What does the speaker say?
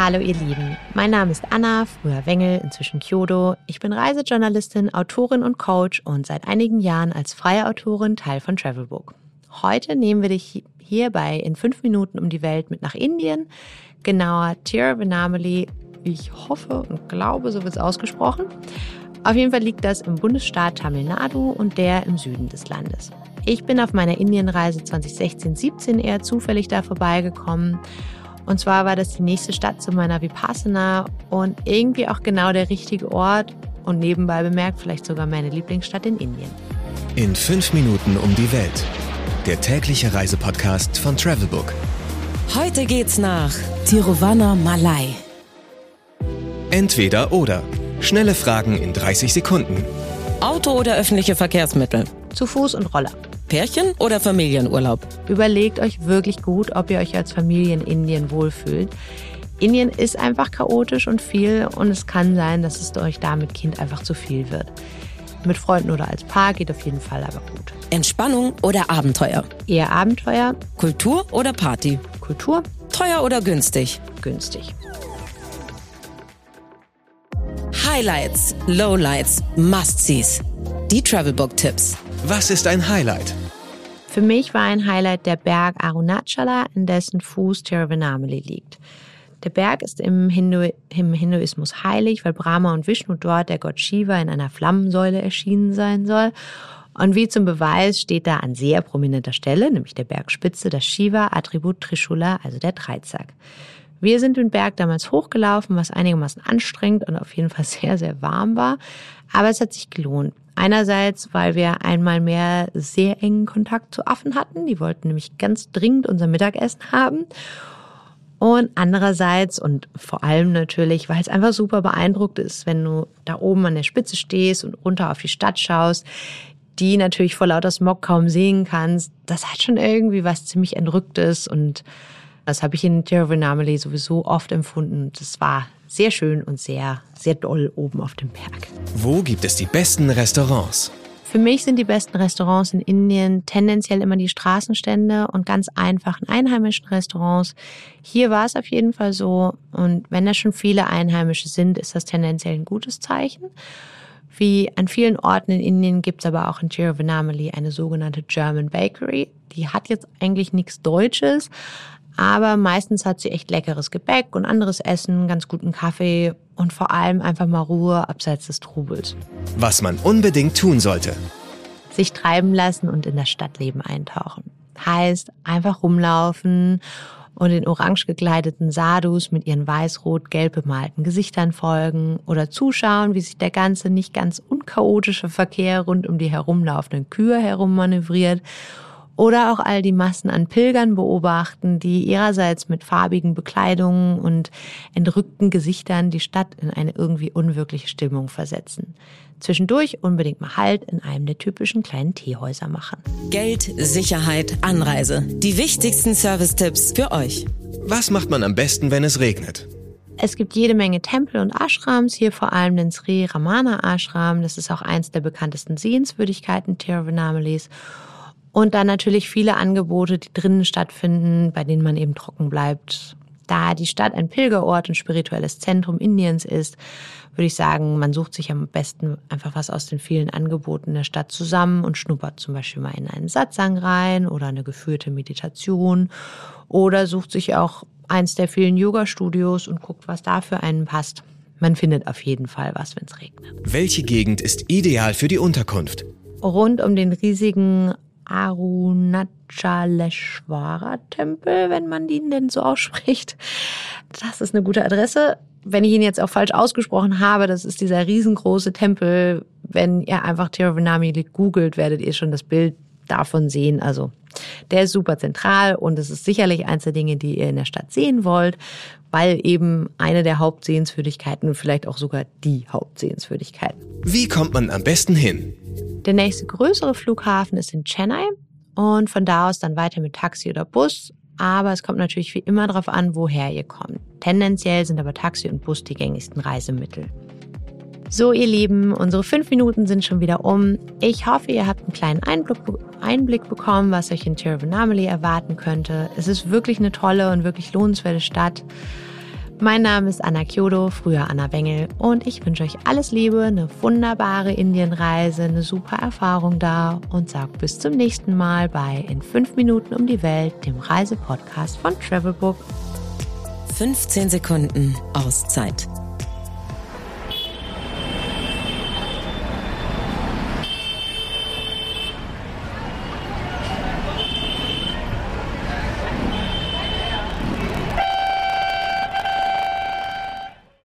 Hallo ihr Lieben, mein Name ist Anna, früher Wengel, inzwischen Kyodo. Ich bin Reisejournalistin, Autorin und Coach und seit einigen Jahren als freie Autorin Teil von Travelbook. Heute nehmen wir dich hierbei in fünf Minuten um die Welt mit nach Indien, genauer Tiruvannamalai, ich hoffe und glaube, so wird es ausgesprochen. Auf jeden Fall liegt das im Bundesstaat Tamil Nadu und der im Süden des Landes. Ich bin auf meiner Indienreise 2016-17 eher zufällig da vorbeigekommen. Und zwar war das die nächste Stadt zu meiner Vipassana und irgendwie auch genau der richtige Ort und nebenbei bemerkt vielleicht sogar meine Lieblingsstadt in Indien. In fünf Minuten um die Welt. Der tägliche Reisepodcast von Travelbook. Heute geht's nach Tiruvannamalai. Entweder oder. Schnelle Fragen in 30 Sekunden. Auto oder öffentliche Verkehrsmittel? Zu Fuß und Roller. Pärchen oder Familienurlaub? Überlegt euch wirklich gut, ob ihr euch als Familie in Indien wohlfühlt. Indien ist einfach chaotisch und viel und es kann sein, dass es euch da mit Kind einfach zu viel wird. Mit Freunden oder als Paar geht auf jeden Fall aber gut. Entspannung oder Abenteuer? Eher Abenteuer. Kultur oder Party? Kultur. Teuer oder günstig? Günstig. Highlights, Lowlights, Must-Sees. Die Travelbook-Tipps. Was ist ein Highlight? Für mich war ein Highlight der Berg Arunachala, in dessen Fuß Tiruvannamalai liegt. Der Berg ist im, Hindu im Hinduismus heilig, weil Brahma und Vishnu dort der Gott Shiva in einer Flammensäule erschienen sein soll. Und wie zum Beweis steht da an sehr prominenter Stelle, nämlich der Bergspitze, das Shiva-Attribut Trishula, also der Dreizack. Wir sind den Berg damals hochgelaufen, was einigermaßen anstrengend und auf jeden Fall sehr, sehr warm war. Aber es hat sich gelohnt. Einerseits, weil wir einmal mehr sehr engen Kontakt zu Affen hatten. Die wollten nämlich ganz dringend unser Mittagessen haben. Und andererseits und vor allem natürlich, weil es einfach super beeindruckt ist, wenn du da oben an der Spitze stehst und runter auf die Stadt schaust, die natürlich vor lauter Smog kaum sehen kannst. Das hat schon irgendwie was ziemlich Entrücktes und das habe ich in Tiruvannamalai sowieso oft empfunden. Das war sehr schön und sehr, sehr doll oben auf dem Berg. Wo gibt es die besten Restaurants? Für mich sind die besten Restaurants in Indien tendenziell immer die Straßenstände und ganz einfachen einheimischen Restaurants. Hier war es auf jeden Fall so. Und wenn da schon viele Einheimische sind, ist das tendenziell ein gutes Zeichen. Wie an vielen Orten in Indien gibt es aber auch in Tiruvannamalai eine sogenannte German Bakery. Die hat jetzt eigentlich nichts Deutsches, aber meistens hat sie echt leckeres Gebäck und anderes Essen, ganz guten Kaffee und vor allem einfach mal Ruhe abseits des Trubels. Was man unbedingt tun sollte. Sich treiben lassen und in das Stadtleben eintauchen. Heißt einfach rumlaufen und den orange gekleideten Sadhus mit ihren weiß-rot-gelb bemalten Gesichtern folgen oder zuschauen, wie sich der ganze nicht ganz unchaotische Verkehr rund um die herumlaufenden Kühe herum manövriert oder auch all die Massen an Pilgern beobachten, die ihrerseits mit farbigen Bekleidungen und entrückten Gesichtern die Stadt in eine irgendwie unwirkliche Stimmung versetzen. Zwischendurch unbedingt mal Halt in einem der typischen kleinen Teehäuser machen. Geld, Sicherheit, Anreise. Die wichtigsten Service-Tipps für euch. Was macht man am besten, wenn es regnet? Es gibt jede Menge Tempel und Ashrams, hier vor allem den Sri Ramana Ashram. Das ist auch eins der bekanntesten Sehenswürdigkeiten Tiruvannamalais. Und dann natürlich viele Angebote, die drinnen stattfinden, bei denen man eben trocken bleibt. Da die Stadt ein Pilgerort und spirituelles Zentrum Indiens ist, würde ich sagen, man sucht sich am besten einfach was aus den vielen Angeboten der Stadt zusammen und schnuppert zum Beispiel mal in einen Satsang rein oder eine geführte Meditation oder sucht sich auch eins der vielen Yoga-Studios und guckt, was da für einen passt. Man findet auf jeden Fall was, wenn es regnet. Welche Gegend ist ideal für die Unterkunft? Rund um den riesigen Arunachaleshwara-Tempel, wenn man ihn denn so ausspricht. Das ist eine gute Adresse. Wenn ich ihn jetzt auch falsch ausgesprochen habe, das ist dieser riesengroße Tempel. Wenn ihr einfach Tiruvannamalai googelt, werdet ihr schon das Bild davon sehen. Also der ist super zentral und es ist sicherlich eins der Dinge, die ihr in der Stadt sehen wollt, weil eben eine der Hauptsehenswürdigkeiten und vielleicht auch sogar die Hauptsehenswürdigkeit. Wie kommt man am besten hin? Der nächste größere Flughafen ist in Chennai und von da aus dann weiter mit Taxi oder Bus. Aber es kommt natürlich wie immer darauf an, woher ihr kommt. Tendenziell sind aber Taxi und Bus die gängigsten Reisemittel. So, ihr Lieben, unsere fünf Minuten sind schon wieder um. Ich hoffe, ihr habt einen kleinen Einblick, Einblick bekommen, was euch in Tiruvannamalai erwarten könnte. Es ist wirklich eine tolle und wirklich lohnenswerte Stadt. Mein Name ist Anna Kyodo, früher Anna Bengel, und ich wünsche euch alles Liebe, eine wunderbare Indienreise, eine super Erfahrung da und sag bis zum nächsten Mal bei In 5 Minuten um die Welt, dem Reisepodcast von Travelbook. 15 Sekunden Auszeit